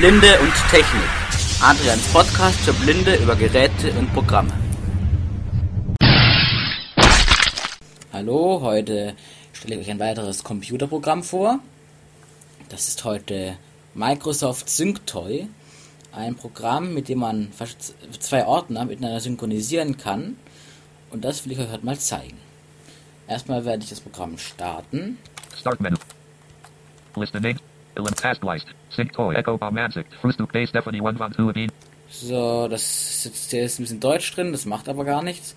Blinde und Technik. Adrians Podcast für Blinde über Geräte und Programme. Hallo, heute stelle ich euch ein weiteres Computerprogramm vor. Das ist heute Microsoft SyncToy. Ein Programm, mit dem man zwei Ordner miteinander synchronisieren kann. Und das will ich euch heute mal zeigen. Erstmal werde ich das Programm starten. Start Menu. List the names. So, das sitzt hier ist ein bisschen Deutsch drin, das macht aber gar nichts.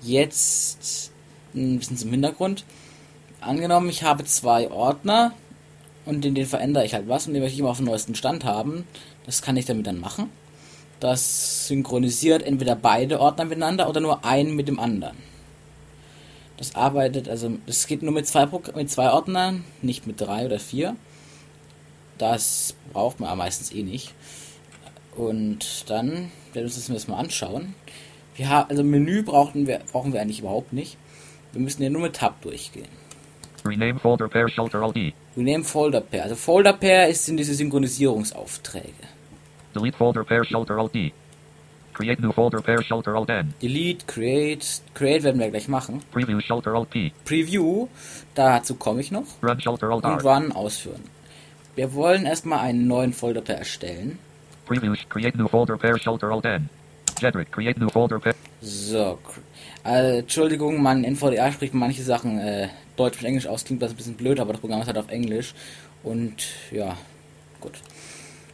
Jetzt ein bisschen zum Hintergrund. Angenommen, ich habe zwei Ordner und in denen verändere ich halt was und die möchte ich immer auf dem neuesten Stand haben. Das kann ich damit dann machen. Das synchronisiert entweder beide Ordner miteinander oder nur einen mit dem anderen. Das arbeitet, also es geht nur mit zwei, mit zwei Ordnern, nicht mit drei oder vier. Das braucht man aber meistens eh nicht. Und dann werden wir uns das mal anschauen. Wir haben, also Menü brauchen wir, brauchen wir eigentlich überhaupt nicht. Wir müssen ja nur mit Tab durchgehen. Rename Folder Pair Shelter LD. Rename Folder Pair. Also Folder Pair ist in diese Synchronisierungsaufträge. Delete Folder Pair Shelter LD. Create new folder pair shelter alt N. Delete, create, create werden wir gleich machen. Preview shelter alt P. Preview, dazu komme ich noch. Run shelter alt R. Und run ausführen. Wir wollen erstmal einen neuen Folder pair erstellen. Preview, create new folder pair shelter alt N. Jedrick, create new folder pair. So, äh, Entschuldigung, man NVDA spricht manche Sachen äh, Deutsch mit Englisch aus, klingt das ein bisschen blöd, aber das Programm ist halt auf Englisch. Und ja, gut.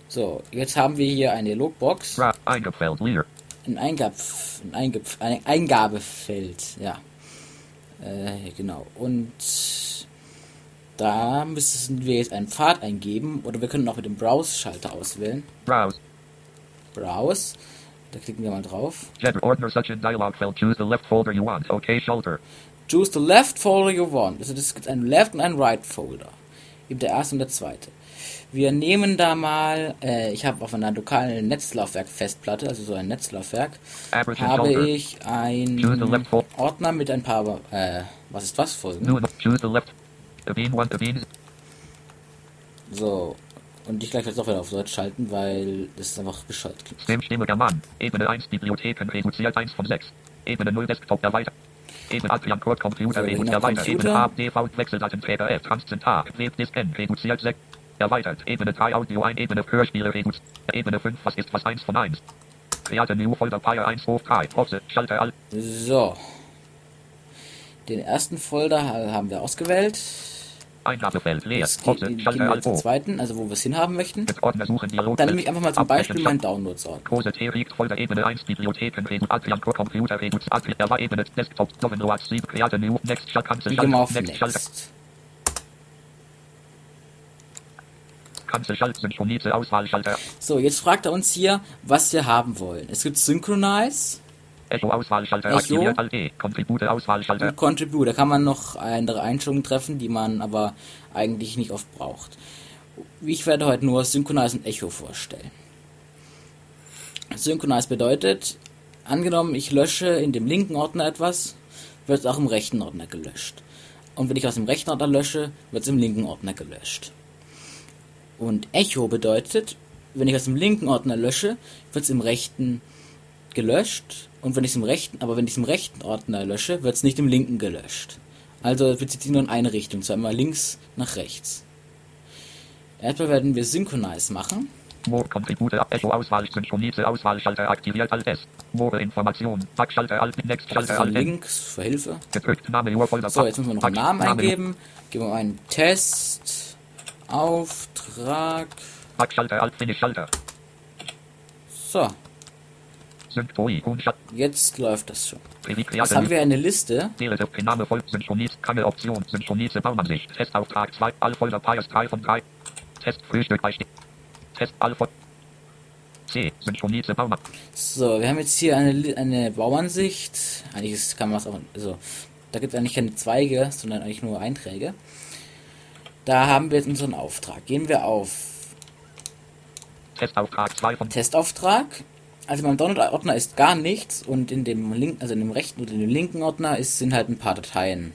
So, jetzt haben wir hier eine Logbox. Eingabefeld, Leader ein, Eingab, ein, Eingab, ein Eingabefeld, ja. Äh, genau. Und da müssen wir jetzt einen Pfad eingeben oder wir können auch mit dem Browse-Schalter auswählen. Browse. Browse. Da klicken wir mal drauf. Ordner Section Dialog Feld. Choose the left folder you want. Okay, Schalter. Choose the left folder you want. Also das gibt einen Left und einen Right Folder. Eben der erste und der zweite. Wir nehmen da mal, äh, ich habe auf einer lokalen Netzlaufwerk-Festplatte, also so ein Netzlaufwerk, habe ich einen Ordner mit ein paar, äh, was ist was, Folgen. So, und ich gleich jetzt auch wieder auf Deutsch schalten, weil das ist einfach bescheuert klingt. Systemstimme German. Ebene 1 Bibliotheken reduziert 1 von 6. Ebene 0 Desktop erweitert. Ebene Adrian Code Computer so, reduziert erweitert. Ebene A DV Wechseldatenträger F Transzentar. Webdisk N reduziert 6. Erweitert. Ebene 3 Audio 1 Ebene Hörspiele Reduziert. Ebene 5 Was ist was 1 von 1. Create New Folder Fire 1 hoch 3. Pause. Schalter Alt. So. Den ersten Folder haben wir ausgewählt. Eingabefeld leer. Pause. Schalter Alt. Den zweiten, also wo wir es hinhaben möchten. Dann nehme ich einfach mal zum Beispiel meinen Downloads-Ordner. Große T liegt Folder Ebene 1 Bibliotheken Redu Adrian Pro Computer Redu Adrian Ebene Desktop Domino 7 Create New Next Schalter Next Schalter. So, jetzt fragt er uns hier, was wir haben wollen. Es gibt Synchronize. Echo Auswahlschalter Echo, aktiviert Alt E. Contribute Auswahlschalter. Und Contribute. Da kann man noch andere Einstellungen treffen, die man aber eigentlich nicht oft braucht. Ich werde heute nur Synchronize und Echo vorstellen. Synchronize bedeutet, angenommen ich lösche in dem linken Ordner etwas, wird es auch im rechten Ordner gelöscht. Und wenn ich aus dem rechten Ordner lösche, wird es im linken Ordner gelöscht. Und Echo bedeutet, wenn ich aus dem linken Ordner lösche, wird es im rechten gelöscht. Und wenn ich es im rechten, aber wenn ich es im rechten Ordner lösche, wird es nicht im linken gelöscht. Also bezieht sich nur in eine Richtung, zwar immer links nach rechts. Erstmal werden wir Synchronize machen. More Contribute Echo Auswahl Synchronize Auswahlschalter aktiviert Alt S. More Information. Backschalter Alt Next Schalter Alt Links für Hilfe. Gedrückt Name Urfolder. So, jetzt müssen wir noch einen Namen eingeben. Geben wir einen Test. Auftrag. Schalter, Alt, Finish, Schalter. So. Jetzt läuft das schon. Jetzt haben wir eine Liste. Name folgt Synchronis, keine Option, Synchronize Baumansicht, Testauftrag 2, Allfolder Pius 3 von 3. Test Frühstück bei Test Allfolder. C, Synchronize Baumann. So, wir haben jetzt hier eine, eine Bauansicht. Eigentlich kann man es auch, also, da gibt es eigentlich keine Zweige, sondern eigentlich nur Einträge. Da haben wir jetzt unseren Auftrag. Gehen wir auf Testauftrag 2 von Testauftrag. Also beim Download-Ordner ist gar nichts und in dem linken, also in dem rechten und in dem linken Ordner ist, sind halt ein paar Dateien.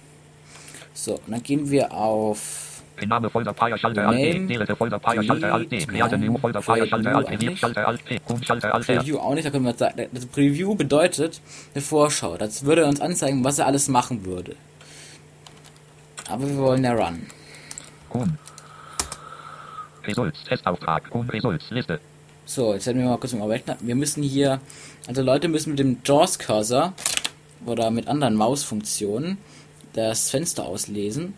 So, und dann gehen wir auf Name Folder Fire Schalter Alt. Name, Delete Folder Fire Schalter Alt. Delete, Create New Folder Fire Schalter Alt P. Schalter Alt. Home Schalter Alt R. Preview auch nicht, da können wir sagen, das Preview bedeutet eine Vorschau. Das würde uns anzeigen, was er alles machen würde. Aber wir wollen ja Run. Home. Results. Testauftrag. Home Results. Liste. So, jetzt werden wir mal kurz mal rechnen. Wir müssen hier, also Leute müssen mit dem JAWS-Cursor oder mit anderen Mausfunktionen das Fenster auslesen.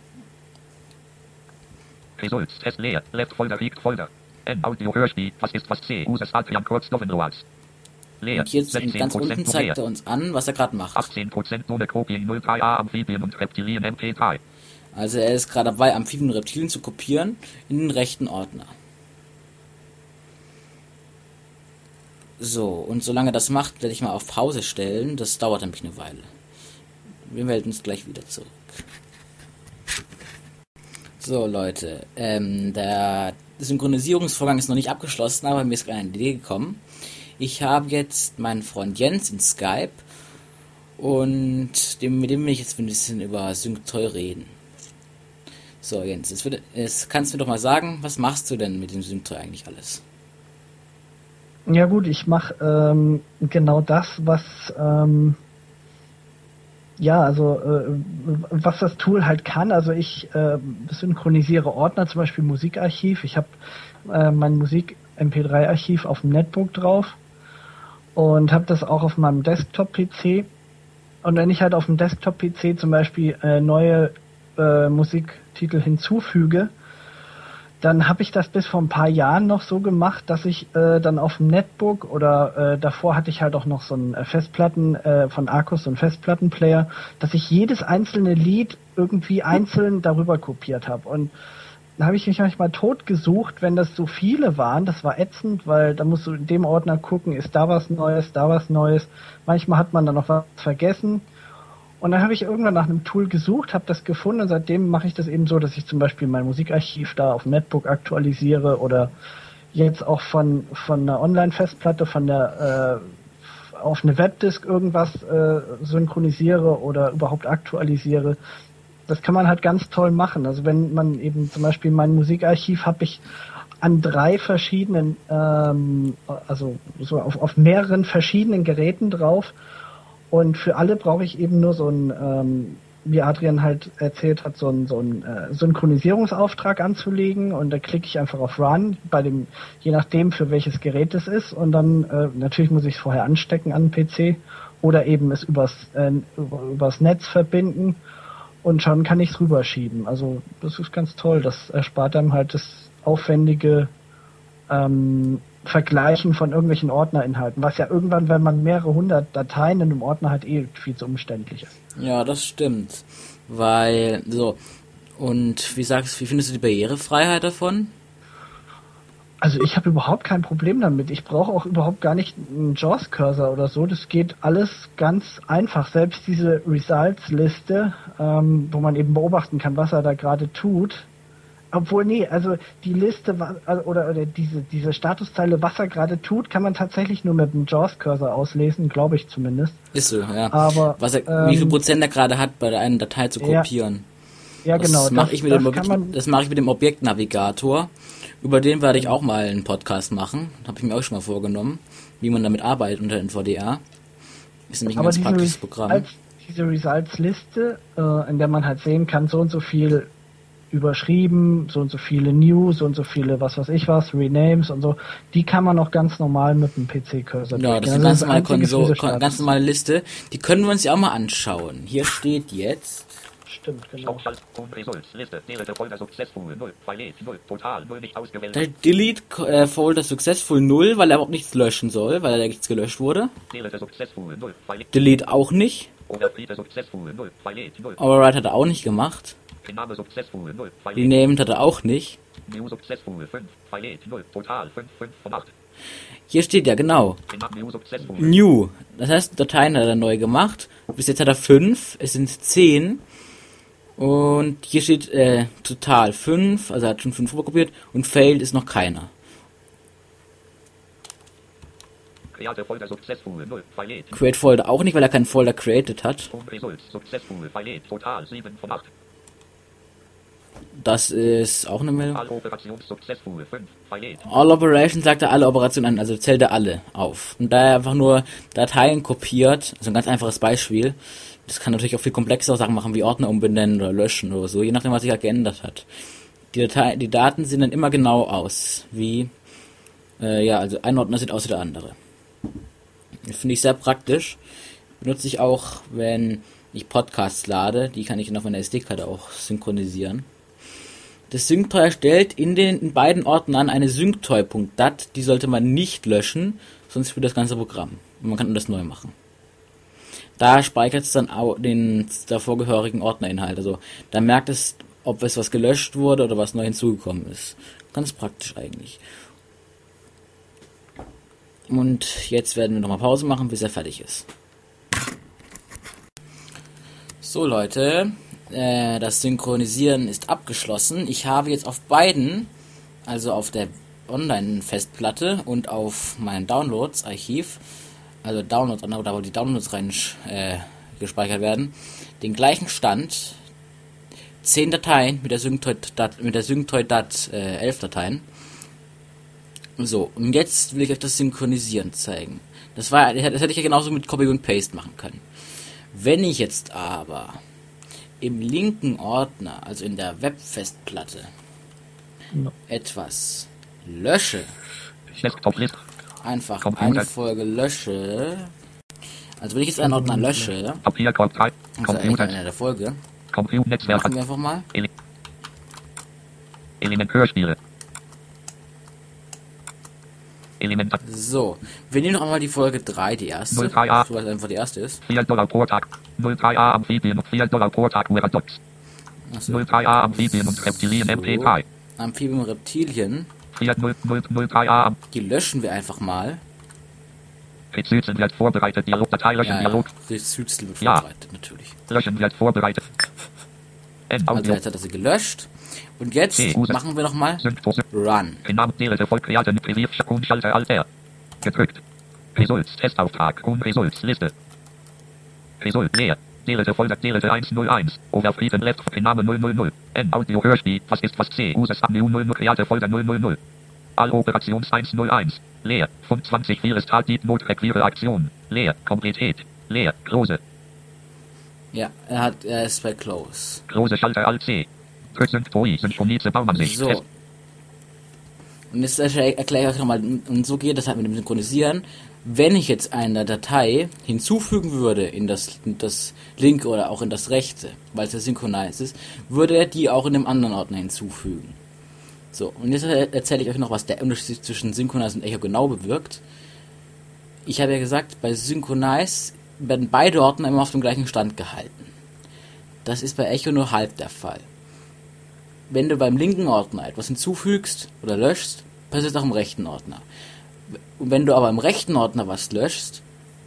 Results. Test leer. Left Folder Peaked Folder. N Audio Hörspiel. Was ist was C? Uses Adrian Kurz Doppelnoas. Leer. Und jetzt ganz unten 16% zeigt er uns an, was er gerade macht. 18% ohne Kopien 03a Amphibien und Reptilien MP3. Also er ist gerade dabei, Amphibien und Reptilien zu kopieren in den rechten Ordner. So, und solange das macht, werde ich mal auf Pause stellen. Das dauert nämlich eine Weile. Wir melden uns gleich wieder zurück. So, Leute, ähm, der Synchronisierungsvorgang ist noch nicht abgeschlossen, aber mir ist eine Idee gekommen. Ich habe jetzt meinen Freund Jens in Skype und dem, mit dem will ich jetzt ein bisschen über Synctoy reden. So, Jens, jetzt, würde, jetzt kannst du mir doch mal sagen, was machst du denn mit dem Synctoy eigentlich alles? Ja gut, ich mache ähm, genau das, was ähm, ja, also äh, was das Tool halt kann. Also ich äh, synchronisiere Ordner, zum Beispiel Musikarchiv. Ich habe äh, mein Musik MP3-Archiv auf dem Netbook drauf und habe das auch auf meinem Desktop-PC. Und wenn ich halt auf dem Desktop-PC zum Beispiel äh, neue äh, Musiktitel hinzufüge, dann habe ich das bis vor ein paar Jahren noch so gemacht, dass ich äh, dann auf dem Netbook oder äh, davor hatte ich halt auch noch so einen äh, Festplatten äh, von Arcus, so einen Festplattenplayer, dass ich jedes einzelne Lied irgendwie einzeln darüber kopiert habe. Und da habe ich mich manchmal tot gesucht, wenn das so viele waren. Das war ätzend, weil da musst du in dem Ordner gucken, ist da was Neues, da was Neues. Manchmal hat man dann noch was vergessen. Und dann habe ich irgendwann nach einem Tool gesucht, habe das gefunden und seitdem mache ich das eben so, dass ich zum Beispiel mein Musikarchiv da auf dem Netbook aktualisiere oder jetzt auch von, von einer Online-Festplatte, von der äh, auf eine Webdisk irgendwas äh, synchronisiere oder überhaupt aktualisiere. Das kann man halt ganz toll machen. Also wenn man eben zum Beispiel mein Musikarchiv habe ich an drei verschiedenen, ähm, also so auf, auf mehreren verschiedenen Geräten drauf und für alle brauche ich eben nur so ein, ähm, wie Adrian halt erzählt hat, so ein, so ein äh, Synchronisierungsauftrag anzulegen. Und da klicke ich einfach auf Run, bei dem, je nachdem für welches Gerät es ist. Und dann äh, natürlich muss ich es vorher anstecken an den PC oder eben es übers, äh, über, übers Netz verbinden. Und schon kann ich es rüberschieben. Also das ist ganz toll, das erspart einem halt das aufwendige ähm, Vergleichen von irgendwelchen Ordnerinhalten, was ja irgendwann, wenn man mehrere hundert Dateien in einem Ordner hat, eh viel zu umständlich ist. Ja, das stimmt. Weil, so, und wie sagst wie findest du die Barrierefreiheit davon? Also ich habe überhaupt kein Problem damit. Ich brauche auch überhaupt gar nicht einen JAWS-Cursor oder so. Das geht alles ganz einfach. Selbst diese Results-Liste, ähm, wo man eben beobachten kann, was er da gerade tut. Obwohl, nee, also die Liste also- oder, oder diese, diese Statuszeile, was er gerade tut, kann man tatsächlich nur mit dem JAWS-Cursor auslesen, glaube ich zumindest. Ist so, ja. Aber, Was er, ähm, wie viel Prozent er gerade hat, bei einer Datei zu Ja, kopieren. Ja, das genau. ich mit das dem man, das mache ich mit dem Objektnavigator. Über den werde ich auch mal einen Podcast machen. Habe ich mir auch schon mal vorgenommen, wie man damit arbeitet unter NVDA. Ist nämlich ein aber ganz praktisches Programm. Als, diese Results-Liste, äh, in der man halt sehen kann, so und so viel überschrieben, so und so viele News, so und so viele, was weiß ich was, Renames und so, die kann man auch ganz normal mit dem PC-Cursor Ja, das ist eine ganz Also normale, Konsole, ganz normale Liste. Die können wir uns ja auch mal anschauen. Hier steht jetzt. Stimmt, genau. Stoppschalt. Home Results. Liste. Delete Folder Successful 0. File 0. Total 0 nicht ausgewählt. Der Delete äh, Folder Successful 0, weil er überhaupt nichts löschen soll, weil da nichts gelöscht wurde. Delete Successful 0. File Delete auch nicht. Overfriede Successful 0. File 0. Override hat er auch nicht gemacht. Name Successful 0. File Renamed hat er auch nicht. New Successful 5. File 0. Total 5. 5 von 8. Hier steht ja genau. New. Das heißt, Dateien hat er neu gemacht. Bis jetzt hat er 5. Es sind 10. Und hier steht äh, total 5. Also er hat schon 5 rüberkopiert. Und failed ist noch keiner. Create Folder Successful 0. File Create Folder auch nicht, weil er keinen Folder created hat. Results Successful File Total 7 von 8. Das ist auch eine Meldung. All Operations successful. 5. Fayet. All Operations sagt er alle Operationen an, also zählt er alle auf. Und da er einfach nur Dateien kopiert, also ein ganz einfaches Beispiel, das kann natürlich auch viel komplexere Sachen machen, wie Ordner umbenennen oder löschen oder so, je nachdem, was sich halt geändert hat. Die, Datei, die Daten sehen dann immer genau aus, wie, äh, ja, also ein Ordner sieht aus wie der andere. Finde ich sehr praktisch. Benutze ich auch, wenn ich Podcasts lade, die kann ich dann auf meiner SD-Karte auch synchronisieren. Das SyncToy erstellt in den in beiden Ordnern eine synctoy.dat, die sollte man nicht löschen, sonst spielt das ganze Programm. Und man kann das neu machen. Da speichert es dann auch den davorgehörigen Ordnerinhalt. Also da merkt es, ob es was gelöscht wurde oder was neu hinzugekommen ist. Ganz praktisch eigentlich. Und jetzt werden wir nochmal Pause machen, bis er fertig ist. So Leute, äh, das Synchronisieren ist abgeschlossen. Ich habe jetzt auf beiden, also auf der Online-Festplatte und auf mein Downloads-Archiv, also Downloads, da wo die Downloads rein äh, gespeichert werden, den gleichen Stand, 10 Dateien mit der Synctoid-Dat, mit der Synctoid-Dat äh, 11 Dateien. So, und jetzt will ich euch das Synchronisieren zeigen. Das war, das hätte ich ja genauso mit Copy und Paste machen können. Wenn ich jetzt aber im linken Ordner, also in der Webfestplatte, No. etwas lösche, einfach eine Folge lösche, also wenn ich jetzt einen Ordner lösche, Papierkorb 3. also eine der Folge, machen wir einfach mal. Ele Element Hörspiele. Element So, wir nehmen noch einmal die Folge 3, die erste, 03a. so es einfach die erste ist. 4 Dollar pro Tag. 03a Amphibien und 4 Dollar pro Tag Weradox. Achso. 03a Amphibien und Reptilien So. MP3. Amphibien und Reptilien, 4 0 0 03a Am die löschen wir einfach mal. Rezüzen wird vorbereitet. Dialogdatei löschen. Ja, ja. Dialog. Südstel wird Ja. vorbereitet, natürlich. Löschen wird vorbereitet. End Also jetzt hat er sie gelöscht. Und jetzt gut. machen wir nochmal. Run. Gedrückt. Results Testauftrag und Results Liste. Result leer. Delete Folder Delete 101. Overfrieden left Name 000. End Audio Hörspiel. Was ist was C? Uses New 00 Kreate Folder 000. All Operations 101. Leer. 25 vieles Tat Deep Not Require Aktion. Leer. Kompletät. Leer. Große. Ja, er hat, er ist bei Close. Große Schalter Alt C. So. Und jetzt erkläre ich euch nochmal, und so geht das halt mit dem Synchronisieren. Wenn ich jetzt eine Datei hinzufügen würde in das, in das linke oder auch in das rechte, weil es ja synchronisiert ist, würde er die auch in dem anderen Ordner hinzufügen. So, und jetzt er- erzähle ich euch noch, was der Unterschied zwischen Synchronize und Echo genau bewirkt. Ich habe ja gesagt, bei Synchronize werden beide Ordner immer auf dem gleichen Stand gehalten. Das ist bei Echo nur halb der Fall wenn du beim linken Ordner etwas hinzufügst oder löschst, passiert auch im rechten Ordner. Und wenn du aber im rechten Ordner was löschst,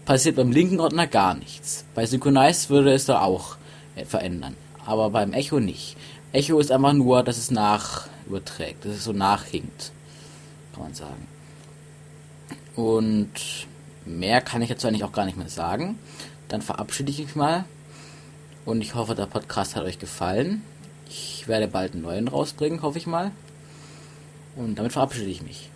passiert beim linken Ordner gar nichts. Bei Synchronize würde es da auch äh, verändern, aber beim Echo nicht. Echo ist einfach nur, dass es nach überträgt, dass es so nachhinkt, kann man sagen. Und mehr kann ich jetzt eigentlich auch gar nicht mehr sagen. Dann verabschiede ich mich mal und ich hoffe, der Podcast hat euch gefallen. Ich werde bald einen neuen rausbringen, hoffe ich mal. Und damit verabschiede ich mich.